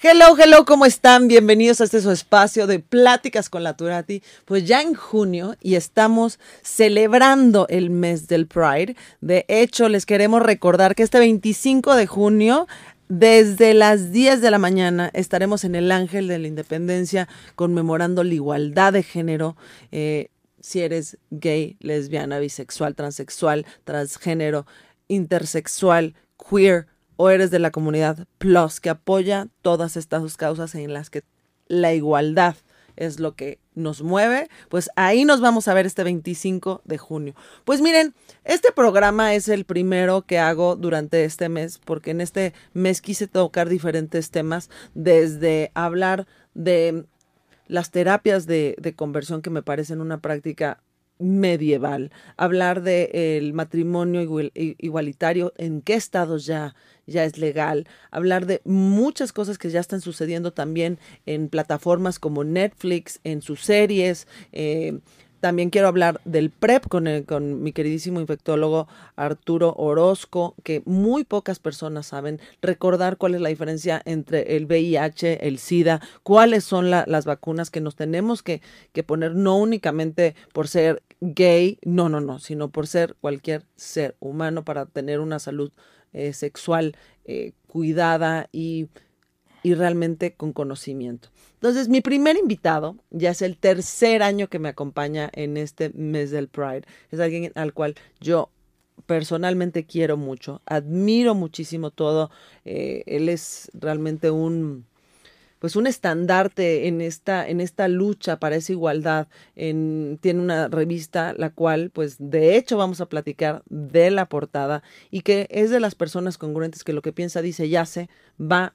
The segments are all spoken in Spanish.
Hello, hello, ¿cómo están? Bienvenidos a este su espacio de Pláticas con la Turati. Pues ya en junio y estamos celebrando el mes del Pride. De hecho, les queremos recordar que este 25 de junio desde las 10 de la mañana estaremos en el Ángel de la Independencia conmemorando la igualdad de género. Eh, si eres gay, lesbiana, bisexual, transexual, transgénero, intersexual, queer, o eres de la comunidad Plus que apoya todas estas causas en las que la igualdad es lo que nos mueve, pues ahí nos vamos a ver este 25 de junio. Pues miren, este programa es el primero que hago durante este mes, porque en este mes quise tocar diferentes temas, desde hablar de las terapias de, de conversión que me parecen una práctica medieval, hablar del el matrimonio igualitario, en qué estados ya, ya es legal, hablar de muchas cosas que ya están sucediendo también en plataformas como Netflix, en sus series, eh, también quiero hablar del PrEP con, con mi queridísimo infectólogo Arturo Orozco, que muy pocas personas saben recordar cuál es la diferencia entre el VIH, el SIDA, cuáles son las vacunas que nos tenemos que, que poner, no únicamente por ser gay, no, no, no, sino por ser cualquier ser humano para tener una salud eh, sexual eh, cuidada y y realmente con conocimiento. Entonces, mi primer invitado, ya es el tercer año que me acompaña en este mes del Pride, es alguien al cual yo personalmente quiero mucho, admiro muchísimo todo, eh, él es realmente un pues un estandarte en esta en esta lucha para esa igualdad en, tiene una revista la cual pues de hecho vamos a platicar de la portada y que es de las personas congruentes que lo que piensa dice ya se va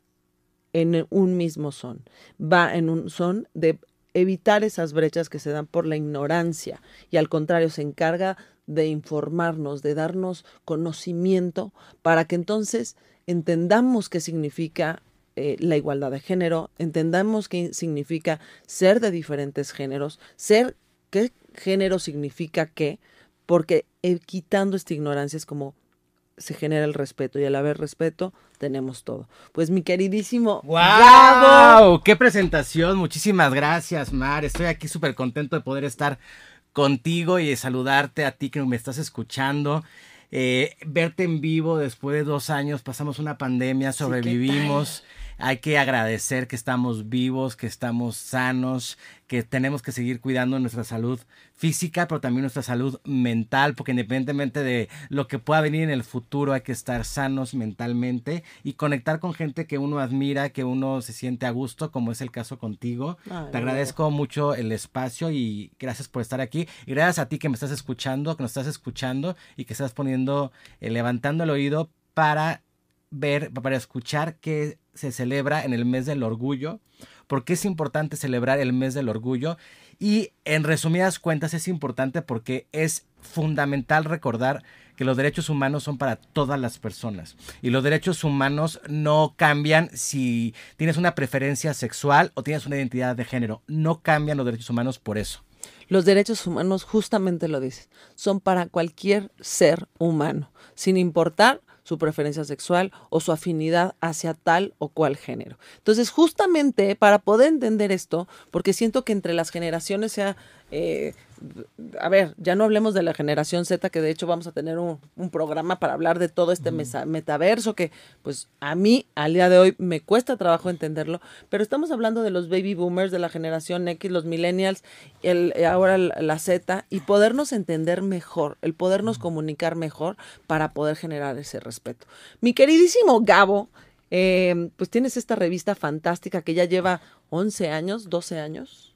en un mismo son, va en un son de evitar esas brechas que se dan por la ignorancia y al contrario se encarga de informarnos, de darnos conocimiento para que entonces entendamos qué significa eh, la igualdad de género, entendamos qué significa ser de diferentes géneros, ser qué género significa qué, porque eh, quitando esta ignorancia es como se genera el respeto y al haber respeto tenemos todo. Pues mi queridísimo ¡Wow! ¡Qué presentación! Muchísimas gracias, Mar. Estoy aquí súper contento de poder estar contigo y de saludarte a ti que me estás escuchando. Eh, verte en vivo después de dos años, pasamos una pandemia, sobrevivimos. Hay que agradecer que estamos vivos, que estamos sanos, que tenemos que seguir cuidando nuestra salud física, pero también nuestra salud mental, porque independientemente de lo que pueda venir en el futuro, hay que estar sanos mentalmente y conectar con gente que uno admira, que uno se siente a gusto, como es el caso contigo. Te agradezco mucho el espacio y gracias por estar aquí. Y gracias a ti que me estás escuchando, que nos estás escuchando y que estás poniendo, eh, levantando el oído para ver, para escuchar que se celebra en el mes del orgullo, porque es importante celebrar el mes del orgullo. Y en resumidas cuentas es importante porque es fundamental recordar que los derechos humanos son para todas las personas. Y los derechos humanos no cambian si tienes una preferencia sexual o tienes una identidad de género, no cambian los derechos humanos por eso. Los derechos humanos justamente lo dicen, son para cualquier ser humano, sin importar su preferencia sexual o su afinidad hacia tal o cual género. Entonces, justamente para poder entender esto, porque siento que entre las generaciones se ha eh, a ver, ya no hablemos de la generación Z, que de hecho vamos a tener un, un programa para hablar de todo este mesa- metaverso, que pues a mí al día de hoy me cuesta trabajo entenderlo, pero estamos hablando de los baby boomers, de la generación X, los millennials, el, eh, ahora la, la Z, y podernos entender mejor, el podernos comunicar mejor para poder generar ese respeto. Mi queridísimo Gabo, eh, pues tienes esta revista fantástica que ya lleva 11 años, 12 años.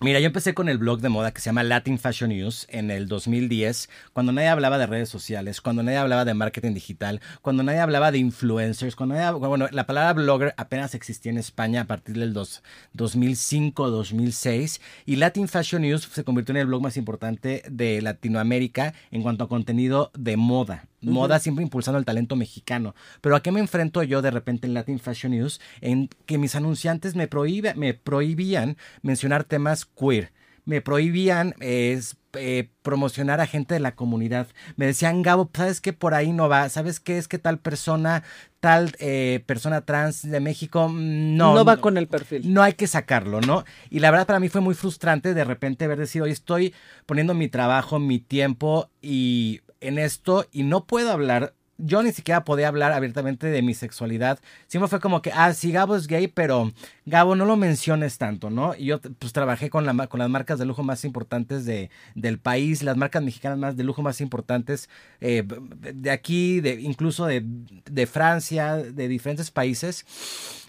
Mira, yo empecé con el blog de moda que se llama Latin Fashion News en el 2010, cuando nadie hablaba de redes sociales, cuando nadie hablaba de marketing digital, cuando nadie hablaba de influencers, cuando nadie, bueno, la palabra blogger apenas existía en España a partir del dos- 2005-2006 y Latin Fashion News se convirtió en el blog más importante de Latinoamérica en cuanto a contenido de moda. Moda siempre impulsando el talento mexicano. Pero ¿a qué me enfrento yo de repente en Latin Fashion News? En que mis anunciantes me, prohíbe- me prohibían mencionar temas queer. Me prohibían eh, eh, promocionar a gente de la comunidad. Me decían, Gabo, ¿sabes qué? Por ahí no va. ¿Sabes qué? Es que tal persona, tal eh, persona trans de México, mm, no. no va con el perfil. No hay que sacarlo, ¿no? Y la verdad para mí fue muy frustrante de repente haber decidido, hoy estoy poniendo mi trabajo, mi tiempo y en esto y no puedo hablar. Yo ni siquiera podía hablar abiertamente de mi sexualidad. Siempre fue como que, ah, sí, Gabo es gay, pero Gabo, no lo menciones tanto, ¿no? Y yo pues trabajé con, la, con las marcas de lujo más importantes de, del país, las marcas mexicanas más de lujo más importantes eh, de aquí, de, incluso de, de Francia, de diferentes países.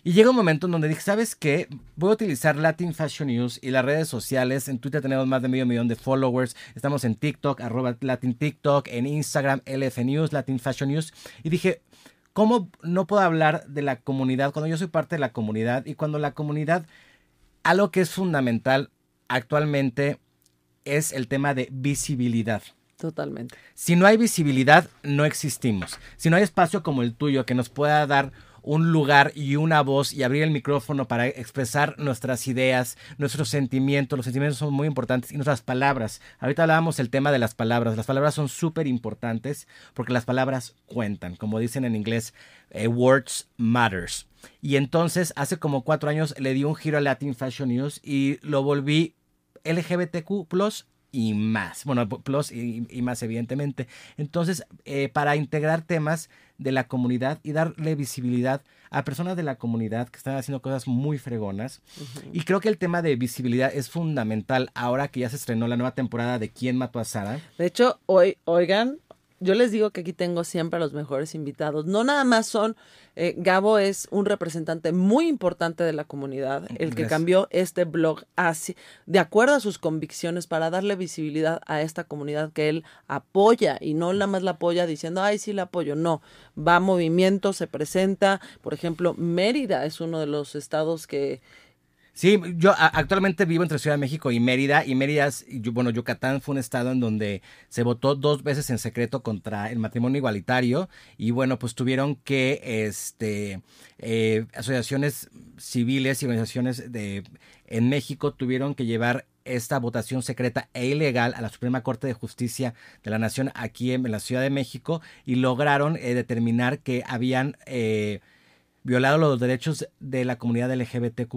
Y llega un momento en donde dije, ¿sabes qué? Voy a utilizar Latin Fashion News y las redes sociales. En Twitter tenemos más de medio millón de followers. Estamos en TikTok, arroba Latin TikTok, en Instagram, LF News, Latin Fashion News. Y dije, ¿cómo no puedo hablar de la comunidad cuando yo soy parte de la comunidad? Y cuando la comunidad, algo que es fundamental actualmente es el tema de visibilidad. Totalmente. Si no hay visibilidad, no existimos. Si no hay espacio como el tuyo que nos pueda dar un lugar y una voz y abrir el micrófono para expresar nuestras ideas, nuestros sentimientos. Los sentimientos son muy importantes y nuestras palabras. Ahorita hablábamos del tema de las palabras. Las palabras son súper importantes porque las palabras cuentan. Como dicen en inglés, eh, words matters. Y entonces, hace como cuatro años le di un giro a Latin Fashion News y lo volví LGBTQ y más. Bueno, plus y, y más, evidentemente. Entonces, eh, para integrar temas de la comunidad y darle visibilidad a personas de la comunidad que están haciendo cosas muy fregonas. Y creo que el tema de visibilidad es fundamental ahora que ya se estrenó la nueva temporada de ¿Quién mató a Sara? De hecho, hoy, oigan, yo les digo que aquí tengo siempre a los mejores invitados. No nada más son, eh, Gabo es un representante muy importante de la comunidad, el que Gracias. cambió este blog así, de acuerdo a sus convicciones para darle visibilidad a esta comunidad que él apoya y no nada más la apoya diciendo, ay, sí la apoyo. No, va a movimiento, se presenta. Por ejemplo, Mérida es uno de los estados que Sí, yo actualmente vivo entre Ciudad de México y Mérida. Y Mérida, bueno, Yucatán fue un estado en donde se votó dos veces en secreto contra el matrimonio igualitario. Y bueno, pues tuvieron que, este, eh, asociaciones civiles y organizaciones de, en México tuvieron que llevar esta votación secreta e ilegal a la Suprema Corte de Justicia de la Nación aquí en, la Ciudad de México y lograron eh, determinar que habían eh, violado los derechos de la comunidad LGBTQ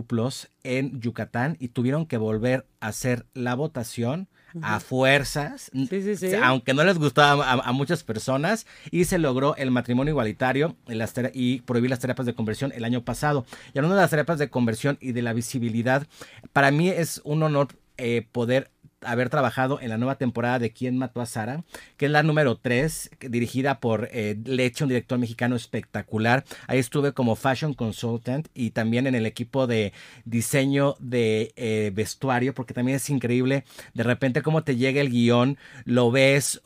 en Yucatán y tuvieron que volver a hacer la votación a fuerzas, Sí, sí, sí. aunque no les gustaba a, a muchas personas, y se logró el matrimonio igualitario las y prohibir las terapias de conversión el año pasado. Y hablando de las terapias de conversión y de la visibilidad, para mí es un honor eh, poder haber trabajado en la nueva temporada de ¿Quién mató a Sara? Que es la número 3, dirigida por eh, Leche, un director mexicano espectacular. Ahí estuve como fashion consultant y también en el equipo de diseño de eh, vestuario, porque también es increíble de repente cómo te llega el guion, lo ves,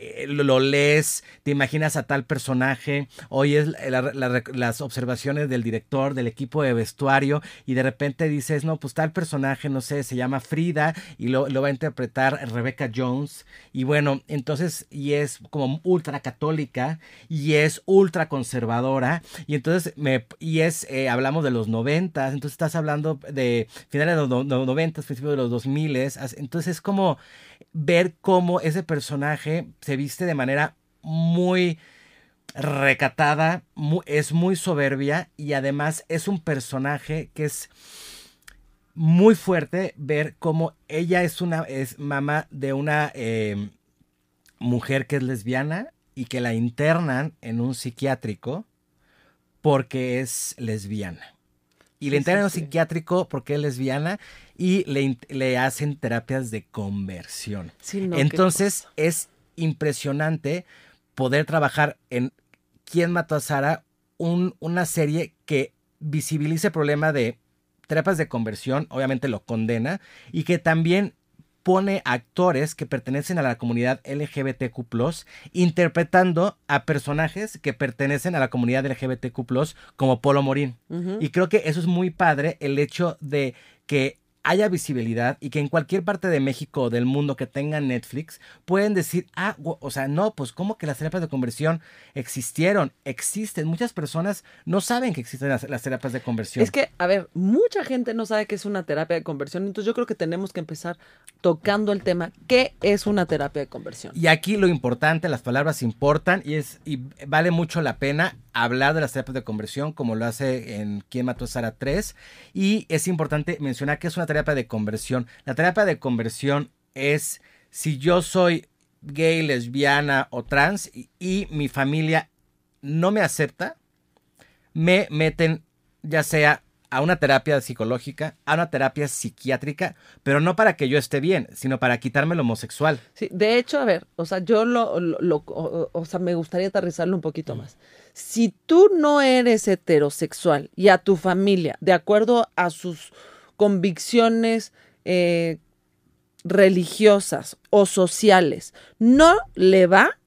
eh, lo, lees, te imaginas a tal personaje, oyes la- las observaciones del director, del equipo de vestuario y de repente dices, no, pues tal personaje, no sé, se llama Frida y lo, lo va a interpretar Rebecca Jones. Y bueno, entonces y es como ultra católica y es ultra conservadora y entonces me y es eh, hablamos de los noventas, entonces estás hablando de finales de los no- no- noventas, principios de los dos miles, entonces es como ver cómo ese personaje se viste de manera muy recatada, es muy soberbia y además es un personaje que es muy fuerte ver cómo ella es una es mamá de una eh, mujer que es lesbiana y que la internan en un psiquiátrico porque es lesbiana. Y le internan en un psiquiátrico porque es lesbiana y le, le hacen terapias de conversión. Sí, no, qué Entonces es impresionante poder trabajar en ¿Quién mató a Sara? Un- una serie que visibilice el problema de terapias de conversión, obviamente lo condena, y que también pone actores que pertenecen a la comunidad LGBTQ, interpretando a personajes que pertenecen a la comunidad LGBTQ, como Polo Morín. Y creo que eso es muy padre, el hecho de que haya visibilidad y que en cualquier parte de México o del mundo que tengan Netflix pueden decir, ah, o sea, no, pues como que las terapias de conversión existieron, existen. Muchas personas no saben que existen las, las terapias de conversión. Es que, a ver, mucha gente no sabe qué es una terapia de conversión, entonces yo creo que tenemos que empezar tocando el tema, ¿qué es una terapia de conversión? Y aquí lo importante, las palabras importan y es y vale mucho la pena hablar de las terapias de conversión como lo hace en ¿Quién mató a Sara 3? Y es importante mencionar que es una terapia de conversión. La terapia de conversión es si yo soy gay, lesbiana o trans y, y mi familia no me acepta, me meten ya sea a una terapia psicológica, a una terapia psiquiátrica, pero no para que yo esté bien, sino para quitarme lo homosexual. Sí, de hecho, a ver, o sea, yo lo, lo- lo- o, o sea, me gustaría aterrizarlo un poquito más. Si tú no eres heterosexual y a tu familia, de acuerdo a sus convicciones eh, religiosas o sociales, no le va,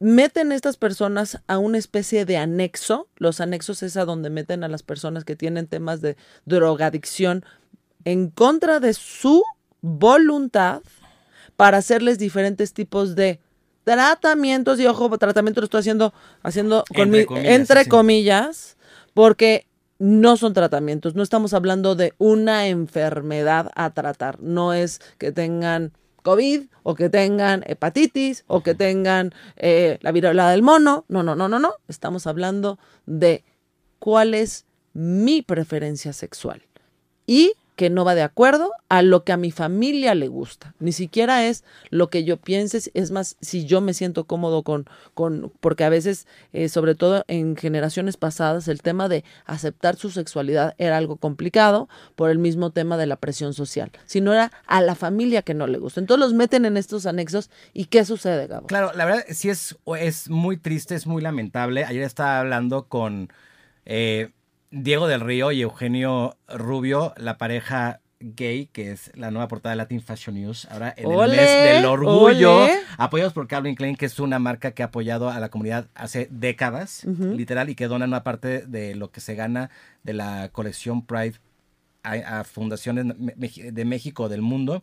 meten a estas personas a una especie de anexo. Los anexos es a donde meten a las personas que tienen temas de drogadicción en contra de su voluntad para hacerles diferentes tipos de tratamientos y ojo, tratamiento lo estoy haciendo haciendo Entre mi- comillas, entre sí. comillas, porque no son tratamientos, no estamos hablando de una enfermedad a tratar, no es que tengan COVID o que tengan hepatitis o que tengan eh, la viruela del mono, no, no, no, no, no, estamos hablando de cuál es mi preferencia sexual. Y que no va de acuerdo a lo que a mi familia le gusta. Ni siquiera es lo que yo piense, es más, si yo me siento cómodo con, con porque a veces, eh, sobre todo en generaciones pasadas, el tema de aceptar su sexualidad era algo complicado por el mismo tema de la presión social. Si no era a la familia que no le gusta. Entonces los meten en estos anexos y ¿qué sucede, Gabo? Claro, la verdad sí es, es muy triste, es muy lamentable. Ayer estaba hablando con eh, Diego del Río y Eugenio Rubio, la pareja gay, que es la nueva portada de Latin Fashion News. Ahora en el mes del orgullo, apoyados por Calvin Klein, que es una marca que ha apoyado a la comunidad hace décadas, literal, y que dona una parte de lo que se gana de la colección Pride a, a fundaciones de México, del mundo.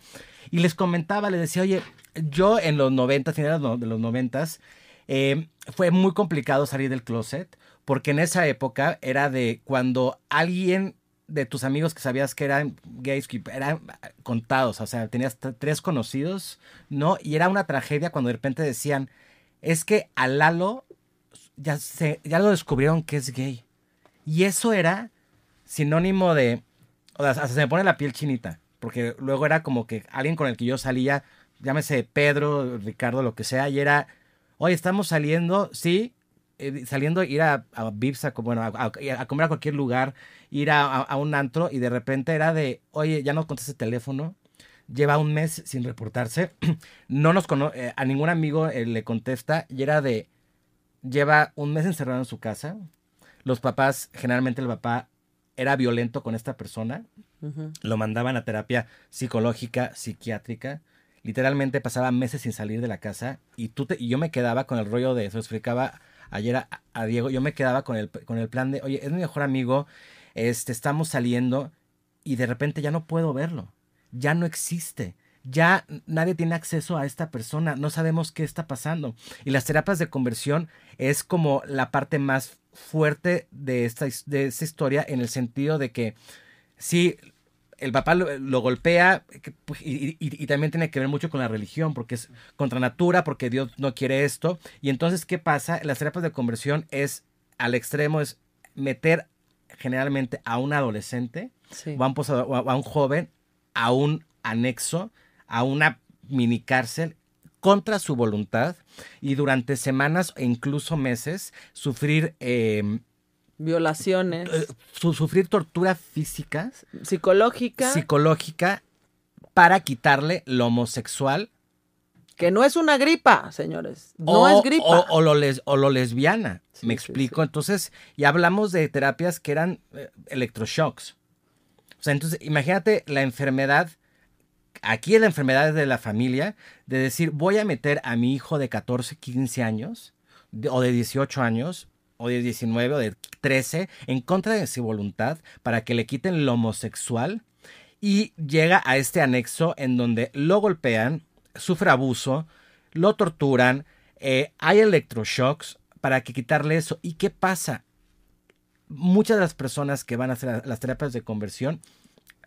Y les comentaba, les decía, oye, yo en los 90, finales de los 90, eh, fue muy complicado salir del closet, porque en esa época era de cuando alguien de tus amigos que sabías que eran gays, que eran contados, o sea, tenías tres conocidos, ¿no? Y era una tragedia cuando de repente decían, es que a Lalo ya, se, ya lo descubrieron que es gay. Y eso era sinónimo de, o sea, se me pone la piel chinita, porque luego era como que alguien con el que yo salía, llámese Pedro, Ricardo, lo que sea, y era, oye, estamos saliendo, sí, eh, saliendo, ir a, a Vips, a, bueno, a, comer a cualquier lugar, ir a, un antro, y de repente era de, oye, ya no contesta el teléfono, lleva un mes sin reportarse, no nos conoce, a ningún amigo eh, le contesta, y era de, lleva un mes encerrado en su casa, los papás, generalmente el papá era violento con esta persona, lo mandaban a terapia psicológica, psiquiátrica. Literalmente pasaba meses sin salir de la casa y tú te- y yo me quedaba con el rollo de eso. explicaba ayer a, Diego. Yo me quedaba con el, con el plan de, oye, es mi mejor amigo, este, estamos saliendo y de repente ya no puedo verlo. Ya no existe. Ya nadie tiene acceso a esta persona. No sabemos qué está pasando. Y las terapias de conversión es como la parte más fuerte de esta, de esta historia en el sentido de que sí, el papá lo, lo golpea pues, y, y- y también tiene que ver mucho con la religión, porque es contra natura, porque Dios no quiere esto. Y entonces, ¿qué pasa? Las terapias de conversión es al extremo, es meter generalmente a un adolescente Sí. o a un, posa- o a- o a un joven a un anexo, a una mini cárcel contra su voluntad y durante semanas e incluso meses sufrir eh, Violaciones, eh, su- sufrir tortura física, psicológica, psicológica para quitarle lo homosexual que no es una gripa, señores. No o, es gripa. o- o lo les- o lo lesbiana. Sí, me sí, explico. Entonces, ya hablamos de terapias que eran eh, electroshocks. O sea, entonces, imagínate la enfermedad. Aquí es la enfermedad de la familia, de decir, voy a meter a mi hijo de 14, 15 años, de- o de 18 años, o de 19, o de 13, en contra de su voluntad, para que le quiten lo homosexual, y llega a este anexo en donde lo golpean, sufre abuso, lo torturan, eh, hay electroshocks para que quitarle eso. ¿Y qué pasa? Muchas de las personas que van a hacer las terapias de conversión,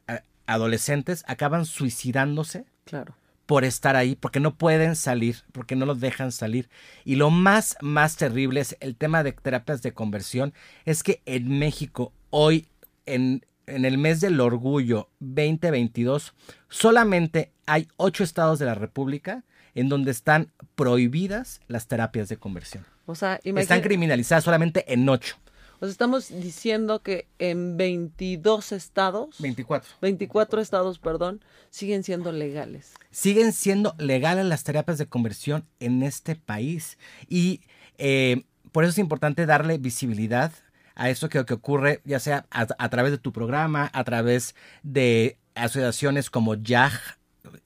a- adolescentes, acaban suicidándose Claro. Por estar ahí, porque no pueden salir, porque no los dejan salir. Y lo más, más terrible es el tema de terapias de conversión, es que en México hoy, en, en el mes del orgullo 2022, solamente hay ocho estados de la República en donde están prohibidas las terapias de conversión. O sea, Están criminalizadas solamente en ocho. O sea, estamos diciendo que en 22 estados, 24. 24 estados, perdón, siguen siendo legales. siguen siendo legales las terapias de conversión en este país. Y eh, por eso es importante darle visibilidad a eso que, que ocurre, ya sea a, a través de tu programa, a través de asociaciones como YAJ,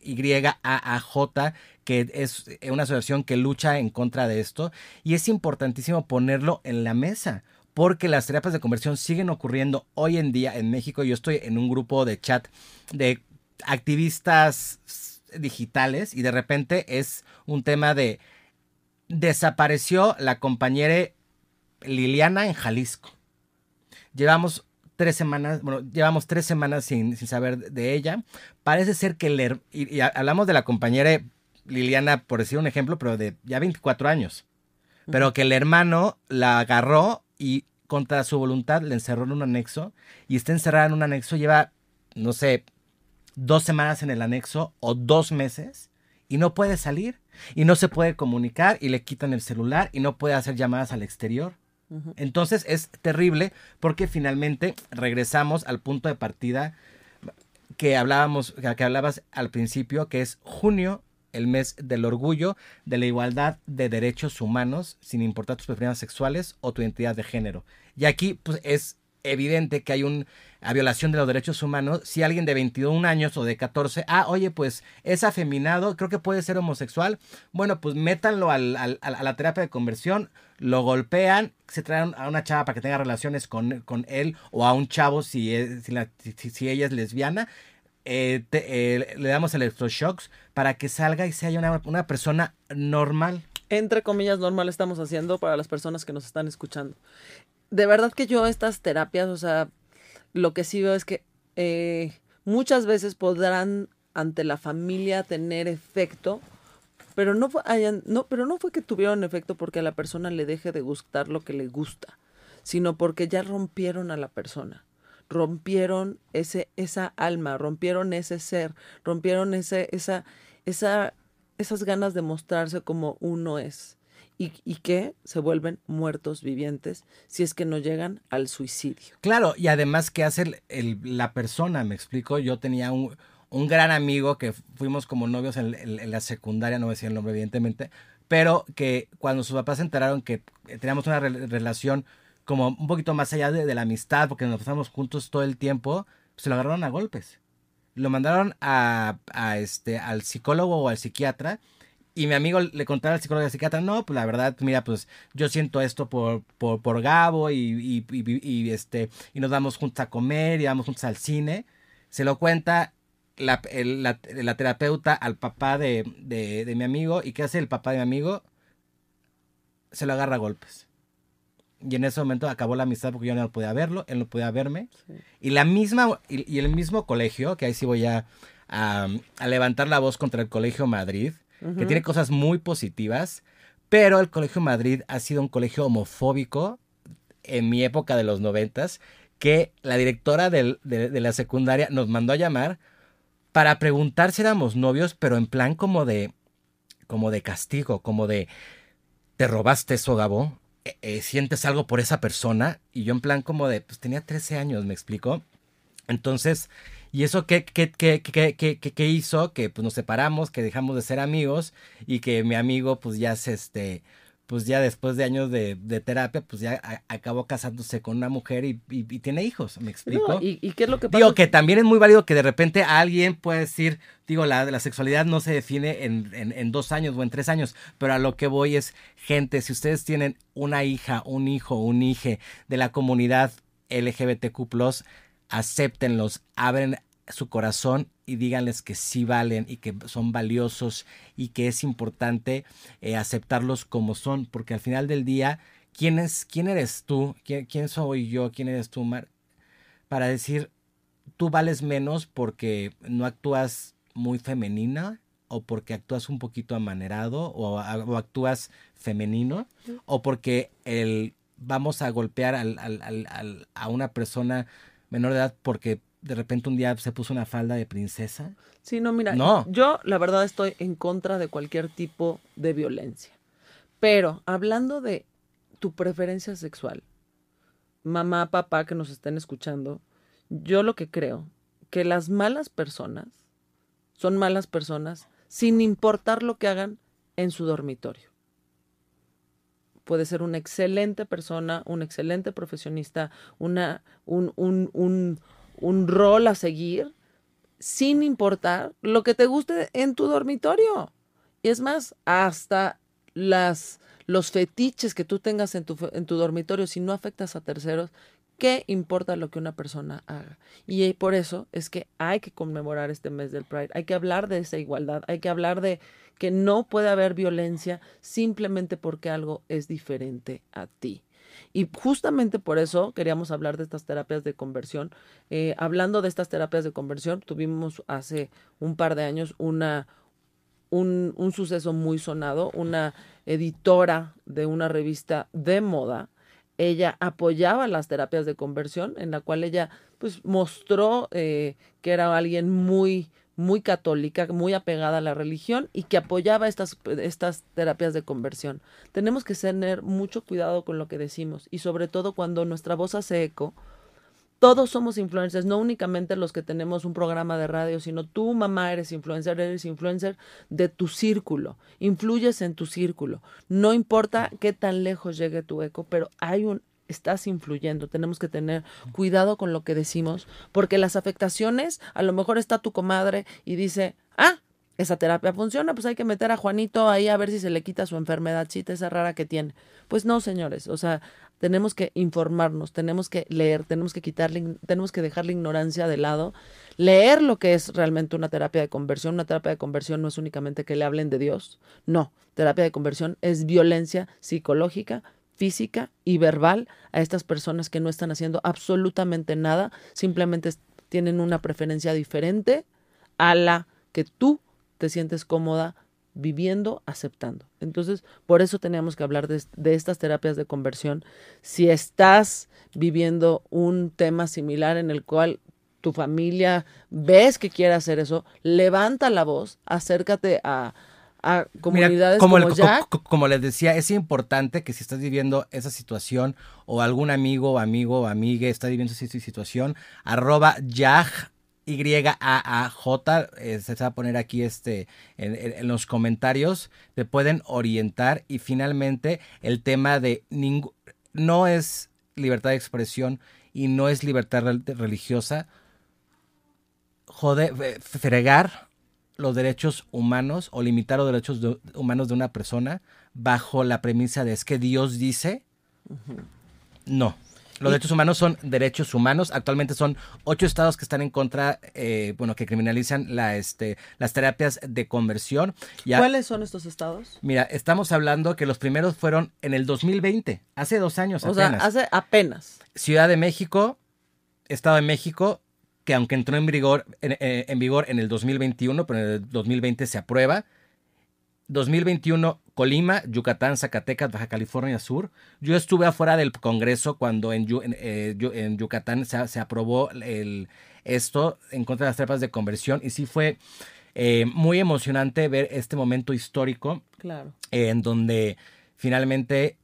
Y-A-A-J, que es una asociación que lucha en contra de esto. Y es importantísimo ponerlo en la mesa. Porque las terapias de conversión siguen ocurriendo hoy en día en México. Yo estoy en un grupo de chat de activistas digitales y de repente es un tema de desapareció la compañera Liliana en Jalisco. Llevamos tres semanas, bueno, llevamos tres semanas sin, sin saber de ella. Parece ser que el her- y, y hablamos de la compañera Liliana, por decir un ejemplo, pero de ya 24 años. Pero que el hermano la agarró y contra su voluntad le encerró en un anexo y está encerrada en un anexo, lleva, no sé, dos semanas en el anexo o dos meses y no puede salir y no se puede comunicar y le quitan el celular y no puede hacer llamadas al exterior. Entonces es terrible porque finalmente regresamos al punto de partida que hablábamos, que hablabas al principio, que es junio, el mes del orgullo, de la igualdad de derechos humanos, sin importar tus preferencias sexuales o tu identidad de género. Y aquí pues es evidente que hay una violación de los derechos humanos si alguien de 21 años o de 14, ah, oye, pues es afeminado, creo que puede ser homosexual, bueno, pues métanlo al- a la terapia de conversión, lo golpean, se traen a una chava para que tenga relaciones con, con él o a un chavo si, es- si ella es lesbiana, eh, te- eh, le damos electroshocks para que salga y sea una, una persona normal. entre comillas, normal estamos haciendo para las personas que nos están escuchando. De verdad que yo estas terapias, o sea, lo que sí veo es que eh, muchas veces podrán ante la familia tener efecto, pero no, fue- hayan, no, pero no fue que tuvieron efecto porque a la persona le deje de gustar lo que le gusta, sino porque ya rompieron a la persona rompieron ese esa alma, rompieron ese ser, rompieron ese esa esa esas ganas de mostrarse como uno es. Y, y que se vuelven muertos vivientes si es que no llegan al suicidio. Claro, y además, ¿qué hace el- la persona? Me explico, yo tenía un, un gran amigo que fuimos como novios en, en- la secundaria, no voy a el nombre evidentemente, pero que cuando sus papás se enteraron que teníamos una re- relación como un poquito más allá de, la amistad, porque nos pasamos juntos todo el tiempo, se lo agarraron a golpes. Lo mandaron a, este, al psicólogo o al psiquiatra y mi amigo le contaba al psicólogo y al psiquiatra, no, pues la verdad, mira, pues yo siento esto por, por, por Gabo y, y, y- este, y nos vamos juntos a comer y vamos juntos al cine. Se lo cuenta la- la terapeuta al papá de, de, de mi amigo y ¿qué hace el papá de mi amigo? Se lo agarra a golpes. Y en ese momento acabó la amistad porque yo no podía verlo, él no podía verme. Y la misma, y, y el mismo colegio, que ahí sí voy a, a, a levantar la voz contra el Colegio Madrid, que tiene cosas muy positivas, pero el Colegio Madrid ha sido un colegio homofóbico en mi época de los noventas, que la directora del- de, de la secundaria nos mandó a llamar para preguntar si éramos novios, pero en plan como de, como de castigo, como de, te robaste eso, Gabo, Eh, eh, sientes algo por esa persona, y yo en plan como de, pues tenía 13 años, me explico. Entonces, ¿y eso qué, qué, qué, qué, hizo? Que pues nos separamos, que dejamos de ser amigos y que mi amigo pues ya se, este, pues ya después de años de, de terapia, pues ya a- acabó casándose con una mujer y, y- y tiene hijos, ¿me explico? No, ¿y, y qué es lo que pasa? Digo que también es muy válido que de repente alguien puede decir, digo, la, la sexualidad no se define en, en- en dos años o en tres años, pero a lo que voy es, gente, si ustedes tienen una hija, un hijo, un hije de la comunidad LGBTQ, acéptenlos, abren su corazón y díganles que sí valen y que son valiosos y que es importante eh, aceptarlos como son, porque al final del día, ¿quién, es, quién eres tú? ¿Quién, soy yo? ¿Quién eres tú, Mar? Para decir, tú vales menos porque no actúas muy femenina o porque actúas un poquito amanerado o, actúas femenino o porque el vamos a golpear a una persona menor de edad porque de repente un día se puso una falda de princesa. Sí, no, mira, No. yo la verdad estoy en contra de cualquier tipo de violencia. Pero hablando de tu preferencia sexual, mamá, papá que nos estén escuchando, yo lo que creo que las malas personas son malas personas sin importar lo que hagan en su dormitorio. Puede ser una excelente persona, un excelente profesionista, una, un, un, un, un rol a seguir, sin importar lo que te guste en tu dormitorio. Y es más, hasta las, los fetiches que tú tengas en tu, en tu dormitorio, si no afectas a terceros, ¿qué importa lo que una persona haga? Y eh, por eso es que hay que conmemorar este mes del Pride, hay que hablar de esa igualdad, hay que hablar de que no puede haber violencia simplemente porque algo es diferente a ti. Y justamente por eso queríamos hablar de estas terapias de conversión. Eh, hablando de estas terapias de conversión, tuvimos hace un par de años una, un, un suceso muy sonado. Una editora de una revista de moda, ella apoyaba las terapias de conversión, en la cual ella pues mostró eh, que era alguien muy muy católica, muy apegada a la religión y que apoyaba estas, estas terapias de conversión. Tenemos que tener mucho cuidado con lo que decimos y sobre todo cuando nuestra voz hace eco, todos somos influencers, no únicamente los que tenemos un programa de radio, sino tú, mamá, eres influencer, eres influencer de tu círculo, influyes en tu círculo. No importa qué tan lejos llegue tu eco, pero hay un estás influyendo, tenemos que tener cuidado con lo que decimos, porque las afectaciones, a lo mejor está tu comadre y dice, ah, esa terapia funciona, pues hay que meter a Juanito ahí a ver si se le quita su enfermedadcita esa rara que tiene. Pues no, señores, o sea, tenemos que informarnos, tenemos que leer, tenemos que quitarle, tenemos que dejar la ignorancia de lado, leer lo que es realmente una terapia de conversión. Una terapia de conversión no es únicamente que le hablen de Dios, no, terapia de conversión es violencia psicológica, física y verbal a estas personas que no están haciendo absolutamente nada, simplemente tienen una preferencia diferente a la que tú te sientes cómoda viviendo, aceptando. Entonces, por eso teníamos que hablar de, de, estas terapias de conversión. Si estás viviendo un tema similar en el cual tu familia ves que quiere hacer eso, levanta la voz, acércate a, a comunidades Mira, como, como, el, Jack. co- como les decía, es importante que si estás viviendo esa situación o algún amigo o amigo o amiga está viviendo esa situación, arroba Jack Y-A-A-J, eh, se va a poner aquí este en, los comentarios, te pueden orientar y finalmente el tema de no es libertad de expresión y no es libertad rel- religiosa, joder, eh, fregar los derechos humanos o limitar los derechos de- humanos de una persona bajo la premisa de es que Dios dice, no. Los derechos humanos son derechos humanos. Actualmente son ocho estados que están en contra, eh, bueno, que criminalizan la, este, las terapias de conversión. Ya, ¿Cuáles son estos estados? Mira, estamos hablando que los primeros fueron en el 2020, hace dos años O sea, hace apenas. Ciudad de México, Estado de México, que aunque entró en vigor en, eh, en vigor en el 2021, pero en el 2020 se aprueba. 2021 Colima, Yucatán, Zacatecas, Baja California Sur. Yo estuve afuera del Congreso cuando en, eh, en Yucatán se, se aprobó el, esto en contra de las terapias de conversión y sí fue eh, muy emocionante ver este momento histórico Claro. en donde finalmente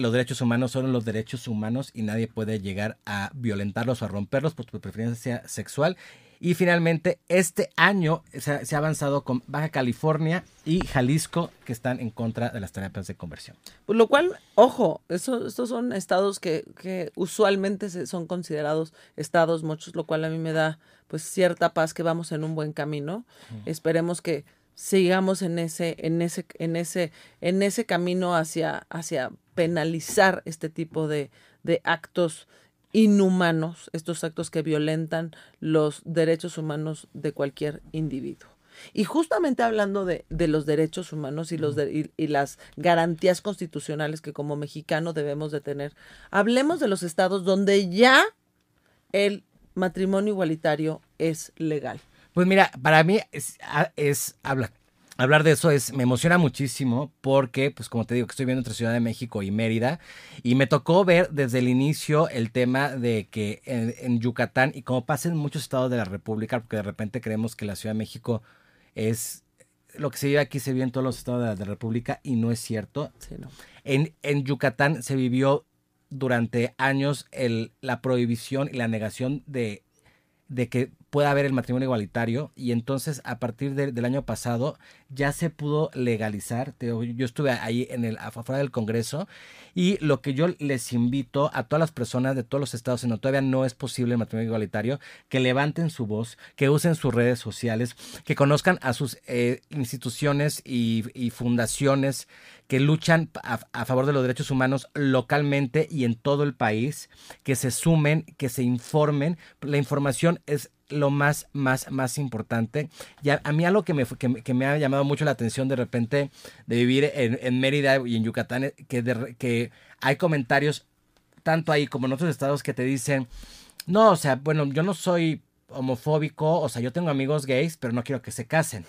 los derechos humanos son los derechos humanos y nadie puede llegar a violentarlos o a romperlos por tu preferencia sexual. Y finalmente, este año se ha, se ha avanzado con Baja California y Jalisco, que están en contra de las terapias de conversión. Pues lo cual, ojo, eso- estos son estados que, que usualmente se- son considerados estados muchos, lo cual a mí me da pues cierta paz que vamos en un buen camino. Esperemos que sigamos en ese, en ese, en ese, en ese camino hacia, hacia penalizar este tipo de, de actos inhumanos, estos actos que violentan los derechos humanos de cualquier individuo. Y justamente hablando de, de los derechos humanos y, los de- y, y las garantías constitucionales que como mexicano debemos de tener, hablemos de los estados donde ya el matrimonio igualitario es legal. Pues mira, para mí es, es hablar, hablar de eso es me emociona muchísimo porque, pues como te digo, que estoy viendo entre Ciudad de México y Mérida y me tocó ver desde el inicio el tema de que en, en Yucatán y como pasa en muchos estados de la República, porque de repente creemos que la Ciudad de México es lo que se vive aquí se vive en todos los estados de la, de la República y no es cierto. Sí, no. En, en Yucatán se vivió durante años el, la prohibición y la negación de, de que pueda haber el matrimonio igualitario y entonces a partir de- del año pasado ya se pudo legalizar. Yo estuve ahí en el afuera del Congreso y lo que yo les invito a todas las personas de todos los estados en donde todavía no es posible el matrimonio igualitario, que levanten su voz, que usen sus redes sociales, que conozcan a sus eh, instituciones y, y fundaciones que luchan a, a favor de los derechos humanos localmente y en todo el país, que se sumen, que se informen. La información es lo más, más, más importante. Y a, mí algo que me, que, me- ha llamado mucho la atención de repente de vivir en, en Mérida y en Yucatán, eh, que, que hay comentarios, tanto ahí como en otros estados, que te dicen, no, o sea, bueno, yo no soy homofóbico, o sea, yo tengo amigos gays, pero no quiero que se casen.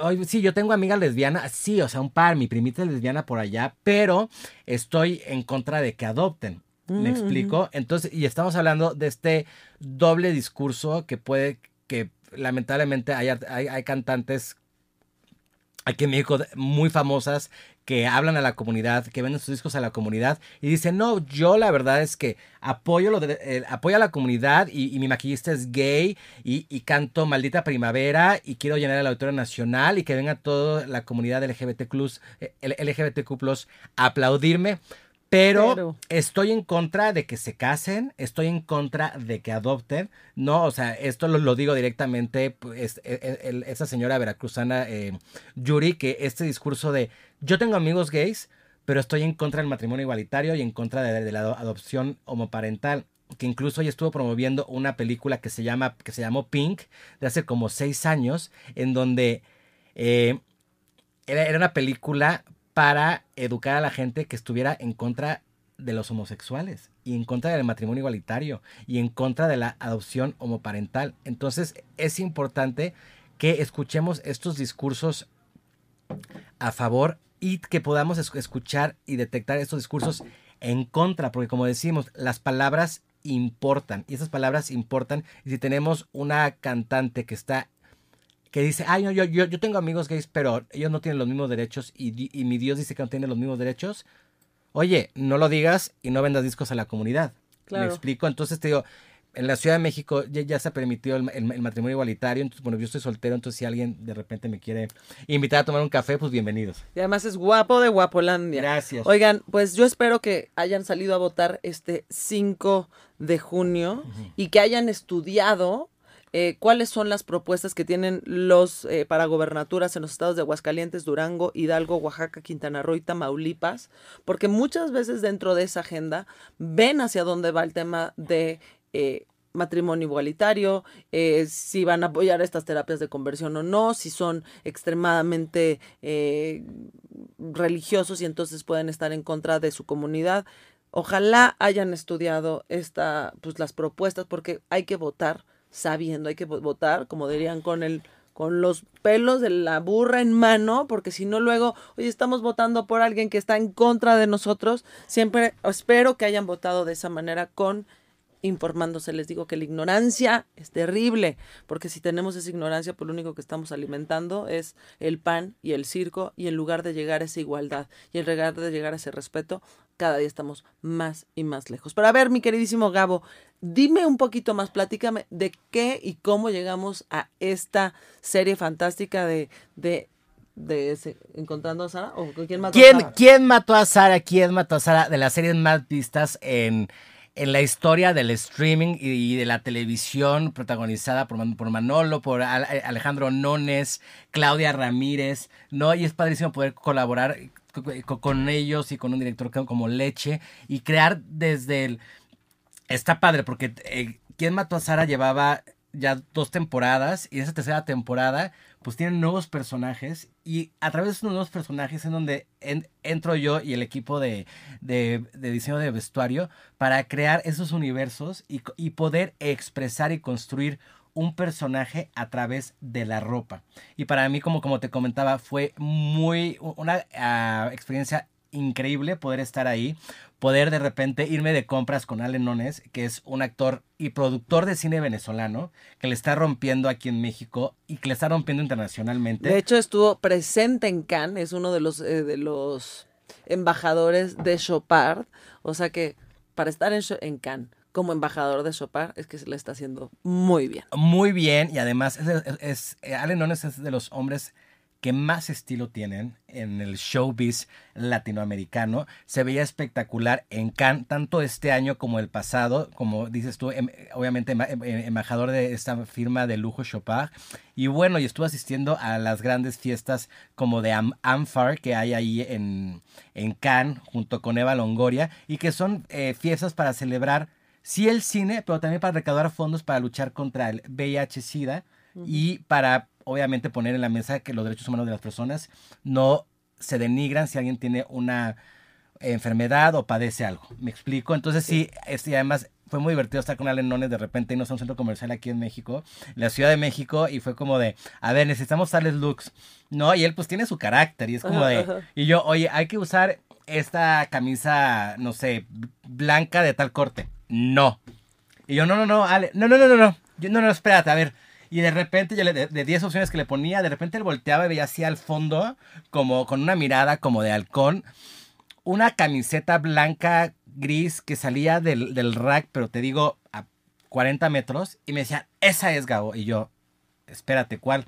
Oye, sí, yo tengo amiga lesbiana, sí, o sea, un par, mi primita es lesbiana por allá, pero estoy en contra de que adopten. ¿Me Mm, explico? Entonces, y estamos hablando de este doble discurso que puede, que lamentablemente hay, hay, hay cantantes aquí en México muy famosas que hablan a la comunidad, que venden sus discos a la comunidad y dicen, no, yo la verdad es que apoyo, lo de- eh, apoyo a la comunidad y, y mi maquillista es gay y, y canto Maldita Primavera y quiero llenar el Auditorio Nacional y que venga toda la comunidad LGBTQ+, eh, LGBTQ+, a aplaudirme. Pero, Pero- estoy en contra de que se casen, estoy en contra de que adopten. No, o sea, esto lo, lo digo directamente, pues, el- el- el- esa señora veracruzana eh, Yuri, que este discurso de yo tengo amigos gays, pero estoy en contra del matrimonio igualitario y en contra de, de la ado- adopción homoparental que incluso ella estuvo promoviendo una película que se llama que se llamó Pink de hace como seis años en donde eh, era una película para educar a la gente que estuviera en contra de los homosexuales y en contra del matrimonio igualitario y en contra de la adopción homoparental. Entonces es importante que escuchemos estos discursos a favor y que podamos es- escuchar y detectar estos discursos en contra, porque como decimos, las palabras importan y esas palabras importan y si tenemos una cantante que está que dice, ay, no, yo, yo, yo tengo amigos gays, pero ellos no tienen los mismos derechos y, y mi Dios dice que no tiene los mismos derechos. Oye, no lo digas y no vendas discos a la comunidad. Claro. Me explico. Entonces te digo, en la Ciudad de México ya, ya se permitió el, el- el matrimonio igualitario. Entonces, bueno, yo estoy soltero, entonces si alguien de repente me quiere invitar a tomar un café, pues bienvenidos. Y además es guapo de Guapolandia. Gracias. Oigan, pues yo espero que hayan salido a votar este 5 de junio y que hayan estudiado eh, cuáles son las propuestas que tienen los eh, para gobernaturas en los estados de Aguascalientes, Durango, Hidalgo, Oaxaca, Quintana Roo y Tamaulipas, porque muchas veces dentro de esa agenda ven hacia dónde va el tema de eh, matrimonio igualitario, eh, si van a apoyar estas terapias de conversión o no, si son extremadamente eh, religiosos y entonces pueden estar en contra de su comunidad. Ojalá hayan estudiado esta, pues las propuestas, porque hay que votar sabiendo, hay que vo- votar, como dirían, con el con los pelos de la burra en mano, porque si no luego, oye, estamos votando por alguien que está en contra de nosotros, siempre espero que hayan votado de esa manera con informándose. Les digo que la ignorancia es terrible, porque si tenemos esa ignorancia, pues lo único que estamos alimentando es el pan y el circo, y en lugar de llegar a esa igualdad y en lugar de llegar a ese respeto, cada día estamos más y más lejos. Pero a ver, mi queridísimo Gabo, dime un poquito más, platícame de qué y cómo llegamos a esta serie fantástica de, de, de ese- Encontrando a Sara, o quién mató a ¿Quién, Sara? ¿Quién mató a Sara? ¿Quién mató a Sara? De las series más vistas en, en la historia del streaming y de la televisión, protagonizada por, por Manolo, por Al- Alejandro Nones, Claudia Ramírez, ¿no? Y es padrísimo poder colaborar co- co- con ellos y con un director co- como Leche y crear desde el... Está padre porque eh, ¿Quién mató a Sara? llevaba ya dos temporadas y esa tercera temporada pues tienen nuevos personajes y a través de esos nuevos personajes en donde en- entro yo y el equipo de, de- diseño de vestuario para crear esos universos y, y poder expresar y construir un personaje a través de la ropa. Y para mí, como, como te comentaba, fue muy una ah, experiencia increíble poder estar ahí, poder de repente irme de compras con Allen Nones, que es un actor y productor de cine venezolano, que le está rompiendo aquí en México y que le está rompiendo internacionalmente. De hecho, estuvo presente en Cannes, es uno de los, eh, de los embajadores de Chopard. O sea que para estar en, en Cannes como embajador de Chopard es que se le está haciendo muy bien. muy bien y además es, es- es- eh, Allen Nones es de los hombres que más estilo tienen en el showbiz latinoamericano. Se veía espectacular en Cannes, tanto este año como el pasado, como dices tú, em- obviamente em- em- embajador de esta firma de lujo Chopard. Y bueno, y estuvo asistiendo a las grandes fiestas como de Am- Amfar que hay ahí en, en Cannes, junto con Eva Longoria, y que son eh, fiestas para celebrar sí el cine, pero también para recaudar fondos para luchar contra el VIH-Sida y para obviamente poner en la mesa que los derechos humanos de las personas no se denigran si alguien tiene una enfermedad o padece algo. ¿Me explico? Entonces sí, y además fue muy divertido estar con Allen Nones de repente irnos a un centro comercial aquí en México, en la Ciudad de México, y fue como de, a ver, necesitamos tales looks. No, y él pues tiene su carácter y es como Ajá, de, ajá. y yo, oye, hay que usar esta camisa, no sé, blanca de tal corte. No. Y yo, no, no, no, Ale, no, no, no, no, no, yo, no, no, espérate, a ver. Y de repente, yo le, de de 10 opciones que le ponía, de repente él volteaba y veía así al fondo, como con una mirada como de halcón, una camiseta blanca, gris, que salía del, del rack, pero te digo, a 40 metros, y me decía, esa es Gabo. Y yo, espérate, ¿cuál?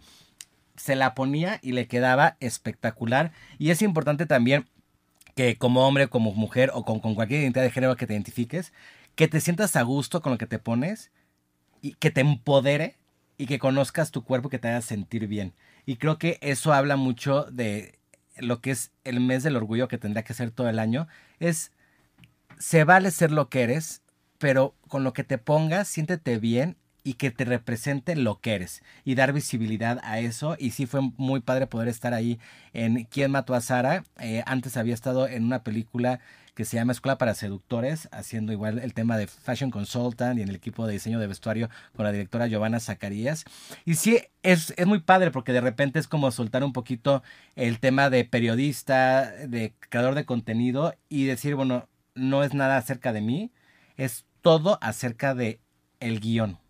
Se la ponía y le quedaba espectacular. Y es importante también que como hombre, como mujer o con, con cualquier identidad de género que te identifiques, que te sientas a gusto con lo que te pones y que te empodere y que conozcas tu cuerpo que te haga sentir bien. Y creo que eso habla mucho de lo que es el mes del orgullo que tendrá que ser todo el año. Es, se vale ser lo que eres, pero con lo que te pongas, siéntete bien y que te represente lo que eres y dar visibilidad a eso. Y sí fue muy padre poder estar ahí en ¿Quién mató a Sara? Eh, antes había estado en una película que se llama Escuela para Seductores, haciendo igual el tema de Fashion Consultant y en el equipo de diseño de vestuario con la directora Giovanna Zacarías. Y sí, es, es muy padre porque de repente es como soltar un poquito el tema de periodista, de creador de contenido y decir, bueno, no es nada acerca de mí, es todo acerca de el guion.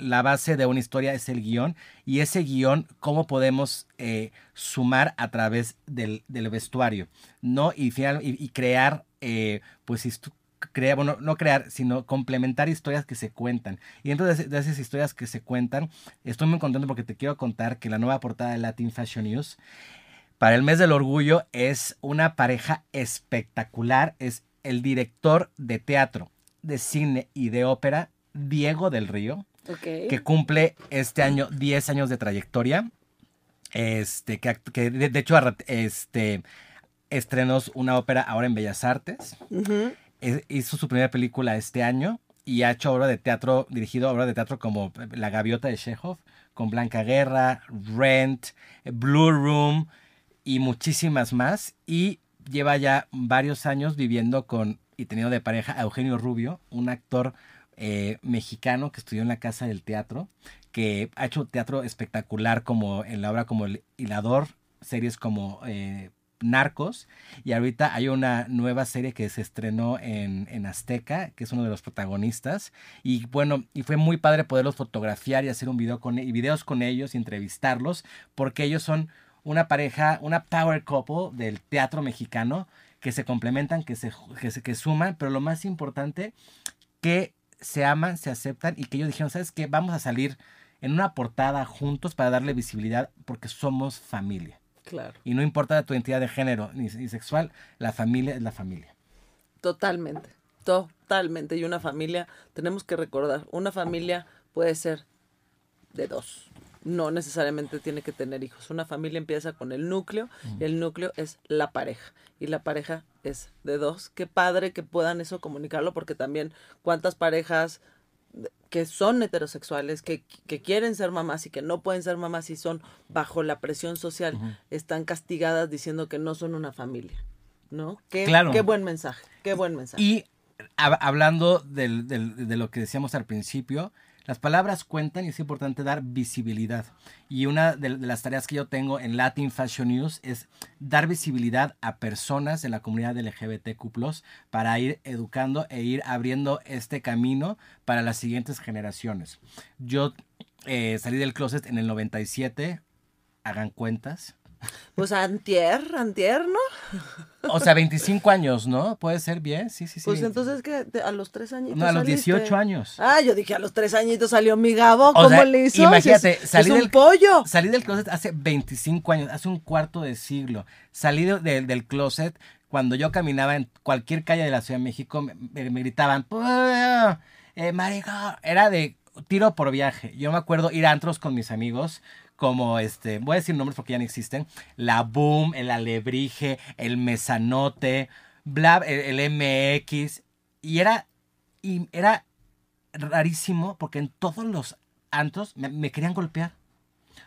La base de una historia es el guion y ese guion, cómo podemos eh, sumar a través del, del vestuario, ¿no? Y, final, y, crear, eh, pues, histo- crea, bueno, no crear, sino complementar historias que se cuentan. Y dentro de, de esas historias que se cuentan, estoy muy contento porque te quiero contar que la nueva portada de Latin Fashion News para el mes del orgullo es una pareja espectacular. Es el director de teatro, de cine y de ópera, Diego del Río, Que cumple este año 10 años de trayectoria. Este, que, de, de hecho este, estrenó una ópera ahora en Bellas Artes. Eh, Hizo su primera película este año y ha hecho obra de teatro, dirigido obra de teatro como La Gaviota de Chekhov, con Blanca Guerra, Rent, eh, Blue Room y muchísimas más. Y lleva ya varios años viviendo con y teniendo de pareja a Eugenio Rubio, un actor eh, mexicano que estudió en la Casa del Teatro, que ha hecho teatro espectacular como en la obra como El Hilador, series como eh, Narcos, y ahorita hay una nueva serie que se estrenó en, en Azteca, que es uno de los protagonistas, y bueno, y fue muy padre poderlos fotografiar y hacer un video con videos con ellos, y entrevistarlos, porque ellos son una pareja, una power couple del teatro mexicano, que se complementan, que se, que se que suman, pero lo más importante, que se aman, se aceptan y que ellos dijeron, ¿sabes qué? Vamos a salir en una portada juntos para darle visibilidad porque somos familia. Claro. Y no importa tu identidad de género ni, ni sexual, la familia es la familia. Totalmente, totalmente. Y una familia, tenemos que recordar, una familia puede ser de dos. No necesariamente tiene que tener hijos. Una familia empieza con el núcleo y el núcleo es la pareja. Y la pareja es de dos. Qué padre que puedan eso comunicarlo porque también cuántas parejas que son heterosexuales, que, que quieren ser mamás y que no pueden ser mamás y son bajo la presión social, están castigadas diciendo que no son una familia. ¿No? Qué, Claro. qué buen mensaje, qué buen mensaje. Y hab- hablando del- del- de lo que decíamos al principio, las palabras cuentan y es importante dar visibilidad. Y una de, las tareas que yo tengo en Latin Fashion News es dar visibilidad a personas de la comunidad LGBTQ para ir educando e ir abriendo este camino para las siguientes generaciones. Yo eh, salí del closet en el 97, hagan cuentas. Pues antier, antier, ¿no? O sea, 25 años, ¿no? Puede ser bien, sí, sí, sí. Pues entonces que a los tres añitos No, a los saliste? 18 años. Ah, yo dije a los tres añitos salió mi Gabo, O ¿cómo sea, le hizo? Imagínate, es, salí es un del pollo. Salí del closet hace 25 años, hace un cuarto de siglo. Salí de- de- del closet cuando yo caminaba en cualquier calle de la Ciudad de México, me, gritaban, "¡Puh! eh, marica", era de tiro por viaje. Yo me acuerdo ir a antros con mis amigos, como este, voy a decir nombres porque ya no existen, la Boom, el Alebrije, el Mesanote, bla, el, el MX, y era, y era rarísimo porque en todos los antros me, querían golpear.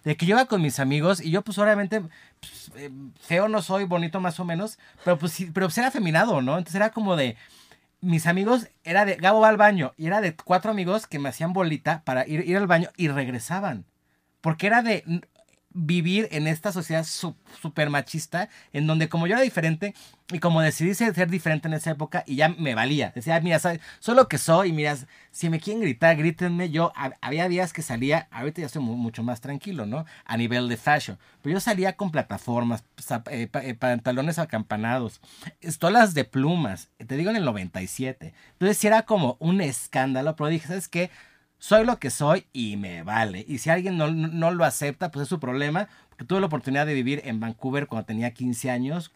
De que yo iba con mis amigos y yo pues obviamente pues, eh, feo no soy, bonito más o menos, pero pues sí, pero pues era afeminado, ¿no? Entonces era como de mis amigos era de Gabo va al baño y era de cuatro amigos que me hacían bolita para ir, ir al baño y regresaban. Porque era de vivir en esta sociedad súper machista, en donde como yo era diferente y como decidí ser, diferente en esa época y ya me valía. Decía, "Ah, mira, ¿sabes? soy lo que soy y mira, si me quieren gritar, grítenme. Yo hab- había días que salía, ahorita ya estoy mu- mucho más tranquilo, ¿no? A nivel de fashion. Pero yo salía con plataformas, eh, eh, pantalones acampanados, estolas de plumas, te digo en el 97. Entonces sí era como un escándalo, pero dije, ¿sabes qué? Soy lo que soy y me vale. Y si alguien no, no- lo acepta, pues es su problema. Porque tuve la oportunidad de vivir en Vancouver cuando tenía 15 años,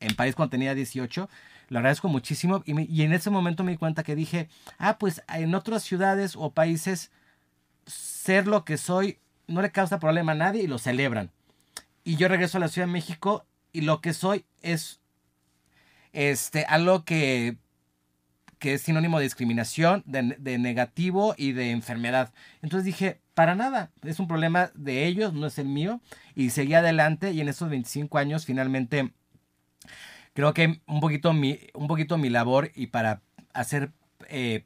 en París cuando tenía 18. Lo agradezco muchísimo. Y, y en ese momento me di cuenta que dije, ah, pues en otras ciudades o países, ser lo que soy no le causa problema a nadie y lo celebran. Y yo regreso a la Ciudad de México y lo que soy es este, algo que que es sinónimo de discriminación, de, negativo y de enfermedad. Entonces dije, para nada, es un problema de ellos, no es el mío. Y seguí adelante y en esos 25 años finalmente creo que un poquito mi, un poquito mi labor y para hacer eh,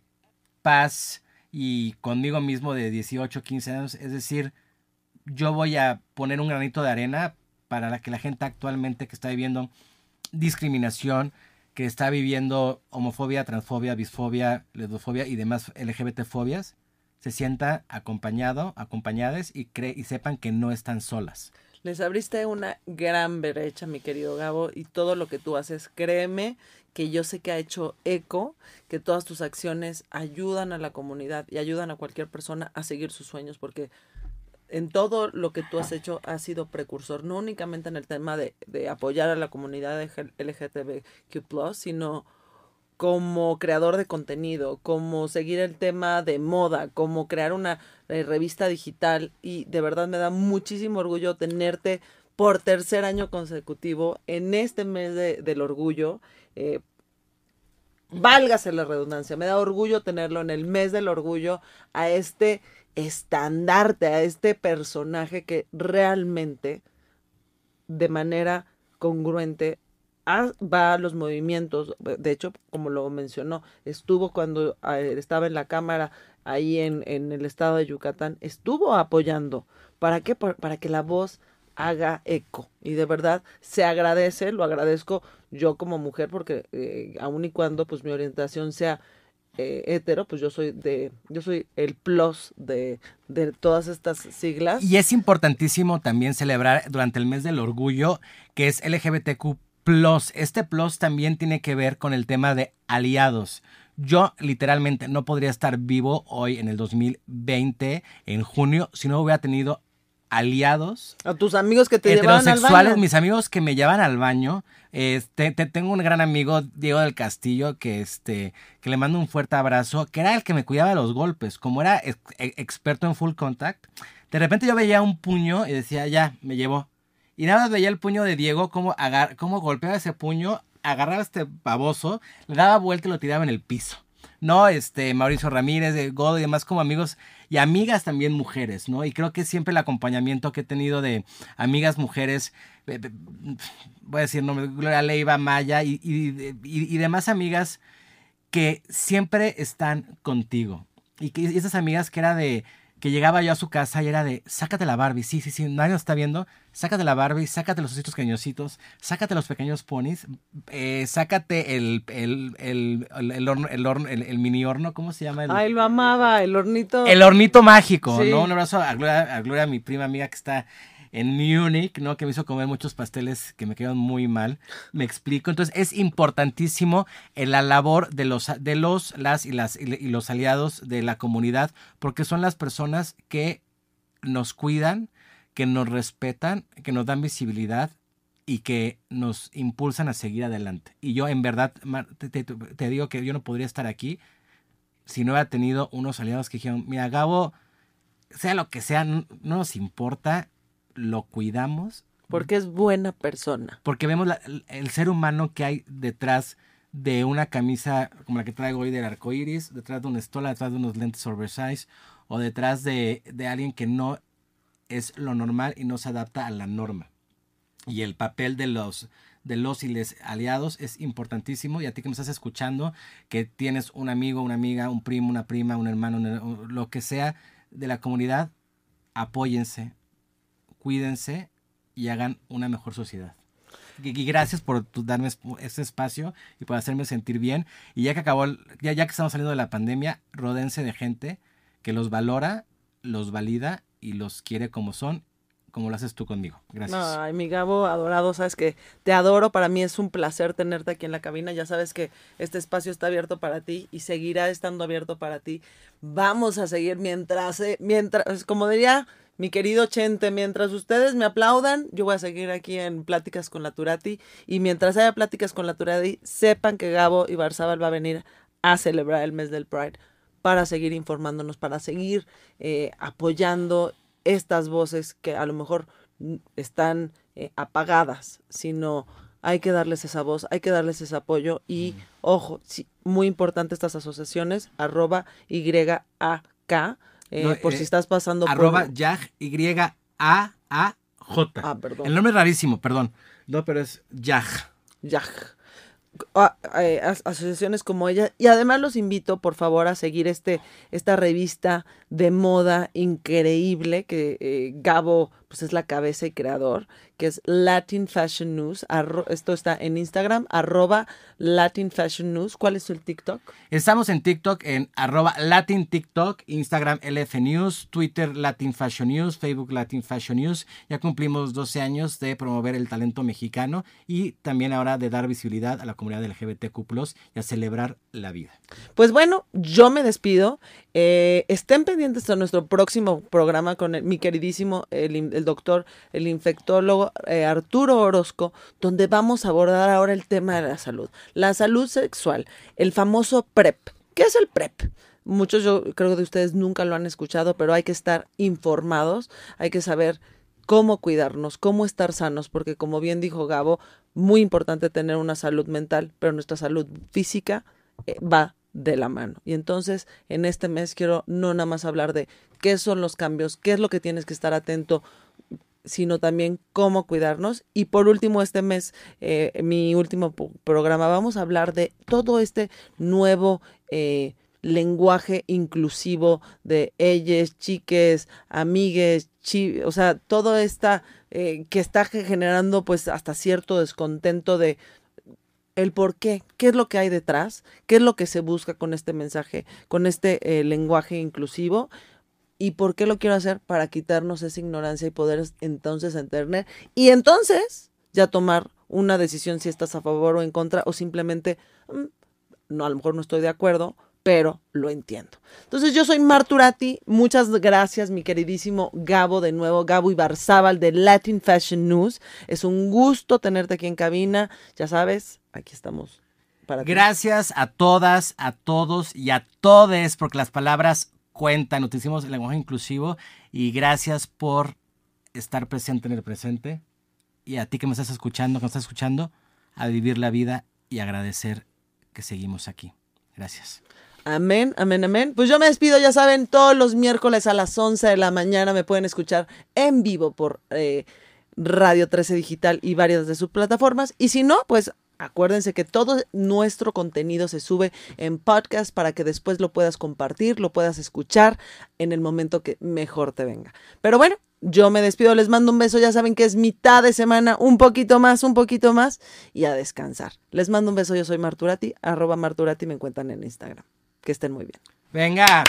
paz y conmigo mismo de 18, 15 años, es decir, yo voy a poner un granito de arena para que la gente actualmente que está viviendo discriminación, que está viviendo homofobia, transfobia, bisfobia, lesbofobia y demás LGBT fobias, se sienta acompañado, acompañadas y, cree, y sepan que no están solas. Les abriste una gran brecha, mi querido Gabo, y todo lo que tú haces, créeme que yo sé que ha hecho eco, que todas tus acciones ayudan a la comunidad y ayudan a cualquier persona a seguir sus sueños, porque en todo lo que tú has hecho has sido precursor, no únicamente en el tema de, de apoyar a la comunidad LGTBQ+, sino como creador de contenido, como seguir el tema de moda, como crear una eh, revista digital y de verdad me da muchísimo orgullo tenerte por tercer año consecutivo en este mes de- del orgullo. Eh, válgase la redundancia, me da orgullo tenerlo en el mes del orgullo a este estandarte, a este personaje que realmente de manera congruente va a los movimientos. De hecho, como lo mencionó, estuvo cuando eh, estaba en la Cámara ahí en, en el estado de Yucatán, estuvo apoyando. ¿Para qué? Para que la voz haga eco. Y de verdad se agradece, lo agradezco yo como mujer, porque eh, aun y cuando pues mi orientación sea eh, hetero, pues yo soy de, yo soy el plus de, de todas estas siglas. Y es importantísimo también celebrar durante el mes del orgullo que es LGBTQ. Este plus también tiene que ver con el tema de aliados. Yo literalmente no podría estar vivo hoy en el 2020, en junio, si no hubiera tenido aliados A tus amigos que te llevaban al heterosexuales, baño. mis amigos que me llevan al baño. Este, te, tengo un gran amigo, Diego del Castillo, que este, que le mando un fuerte abrazo, que era el que me cuidaba de los golpes, como era ex- e- experto en full contact. De repente yo veía un puño y decía, ya, me llevó. Y nada más veía el puño de Diego, cómo, agar cómo golpeaba ese puño, agarraba este baboso, le daba vuelta y lo tiraba en el piso. No, este, Mauricio Ramírez, de Godo y demás como amigos y amigas también mujeres, ¿no? Y creo que siempre el acompañamiento que he tenido de amigas mujeres, eh, eh, voy a decir nombre, Gloria Leiva, Maya y, y- y- y demás amigas que siempre están contigo. Y que y esas amigas que era de que llegaba yo a su casa y era de, sácate la Barbie, sí, sí, sí, nadie nos está viendo, sácate la Barbie, sácate los ositos cariñositos, sácate los pequeños ponis, eh, sácate el, el, el, el, horno, el, horno- el- mini horno, ¿cómo se llama? Ay, lo amaba, el hornito. el hornito mágico, Sí. ¿no? Un abrazo a Gloria, a Gloria, mi prima amiga que está en Múnich, ¿no? Que me hizo comer muchos pasteles que me quedaron muy mal. Me explico. Entonces, es importantísimo en la labor de los, de los, las y las y los aliados de la comunidad, porque son las personas que nos cuidan, que nos respetan, que nos dan visibilidad y que nos impulsan a seguir adelante. Y yo, en verdad, te, digo que yo no podría estar aquí si no hubiera tenido unos aliados que dijeron, mira, Gabo, sea lo que sea, no nos importa, lo cuidamos, Porque es buena persona. porque vemos la- el ser humano que hay detrás de una camisa como la que traigo hoy del arco iris, detrás de una estola, detrás de unos lentes oversize, o detrás de, de alguien que no es lo normal y no se adapta a la norma. Y el papel de los de los y les aliados es importantísimo y a ti que me estás escuchando que tienes un amigo una amiga un primo una prima un hermano un- lo que sea de la comunidad apóyense cuídense y hagan una mejor sociedad. Y gracias por darme es- este espacio y por hacerme sentir bien. Y ya que acabó ya, ya que estamos saliendo de la pandemia rodense de gente que los valora los valida y los quiere como son como lo haces tú conmigo gracias Ay, mi Gabo adorado, sabes que te adoro. Para mí es un placer tenerte aquí en la cabina. Ya sabes que este espacio está abierto para ti y seguirá estando abierto para ti. Vamos a seguir mientras, eh, mientras, como diría mi querido Chente, mientras ustedes me aplaudan, yo voy a seguir aquí en Pláticas con la Turati. Y mientras haya Pláticas con la Turati, sepan que Gabo y Barzabal va a venir a celebrar el mes del Pride para seguir informándonos, para seguir eh, apoyando estas voces que a lo mejor están eh, apagadas, sino hay que darles esa voz, hay que darles ese apoyo y ojo, sí, muy importante estas asociaciones, arroba YAK, eh, No, por eh, si estás pasando arroba por... Yaj, Y-A-A-J. Ah, perdón. El nombre es rarísimo, perdón. No, pero es Yaj. YAG. Asociaciones como ella. Y además los invito por favor a seguir este esta revista de moda increíble que eh, Gabo pues es la cabeza y creador que es Latin Fashion News arro- esto está en Instagram arroba Latin Fashion News ¿cuál es el TikTok? Estamos en TikTok en arroba Latin TikTok, Instagram LF News, Twitter Latin Fashion News, Facebook Latin Fashion News. Ya cumplimos 12 años de promover el talento mexicano y también ahora de dar visibilidad a la comunidad LGBTQ+, y a celebrar la vida. Pues bueno, yo me despido. Eh, estén pendientes de nuestro próximo programa con el- mi queridísimo, el doctor, el infectólogo eh, Arturo Orozco, donde vamos a abordar ahora el tema de la salud. La salud sexual, el famoso PrEP. ¿Qué es el PrEP? Muchos yo creo que de ustedes nunca lo han escuchado, pero hay que estar informados, hay que saber cómo cuidarnos, cómo estar sanos, porque como bien dijo Gabo, muy importante tener una salud mental, pero nuestra salud física eh, va de la mano. Y entonces, en este mes quiero no nada más hablar de qué son los cambios, qué es lo que tienes que estar atento, sino también cómo cuidarnos. Y por último, este mes, eh, mi último programa, vamos a hablar de todo este nuevo eh, lenguaje inclusivo de ellas, chiques, amigues, chi o sea, todo esta eh, que está generando pues hasta cierto descontento de el por qué, qué es lo que hay detrás, qué es lo que se busca con este mensaje, con este eh, lenguaje inclusivo y por qué lo quiero hacer para quitarnos esa ignorancia y poder entonces entender y entonces ya tomar una decisión si estás a favor o en contra o simplemente mm, no a lo mejor no estoy de acuerdo, pero lo entiendo. Entonces yo soy Marturati, muchas gracias mi queridísimo Gabo de nuevo, Gabo Ibarzábal de Latin Fashion News. Es un gusto tenerte aquí en cabina, ya sabes, aquí estamos. Para gracias a todas, a todos y a todes, porque las palabras cuentan, utilizamos el lenguaje inclusivo y gracias por estar presente en el presente y a ti que me estás escuchando, que me estás escuchando, a vivir la vida y agradecer que seguimos aquí. Gracias. Amén, amén, amén. Pues yo me despido, ya saben, todos los miércoles a las 11 de la mañana me pueden escuchar en vivo por eh, Radio 13 Digital y varias de sus plataformas. Y si no, pues acuérdense que todo nuestro contenido se sube en podcast para que después lo puedas compartir, lo puedas escuchar en el momento que mejor te venga. Pero bueno, yo me despido, les mando un beso, ya saben que es mitad de semana, un poquito más, un poquito más y a descansar. Les mando un beso, yo soy Marturati, arroba Marturati, me encuentran en Instagram. Que estén muy bien. Venga.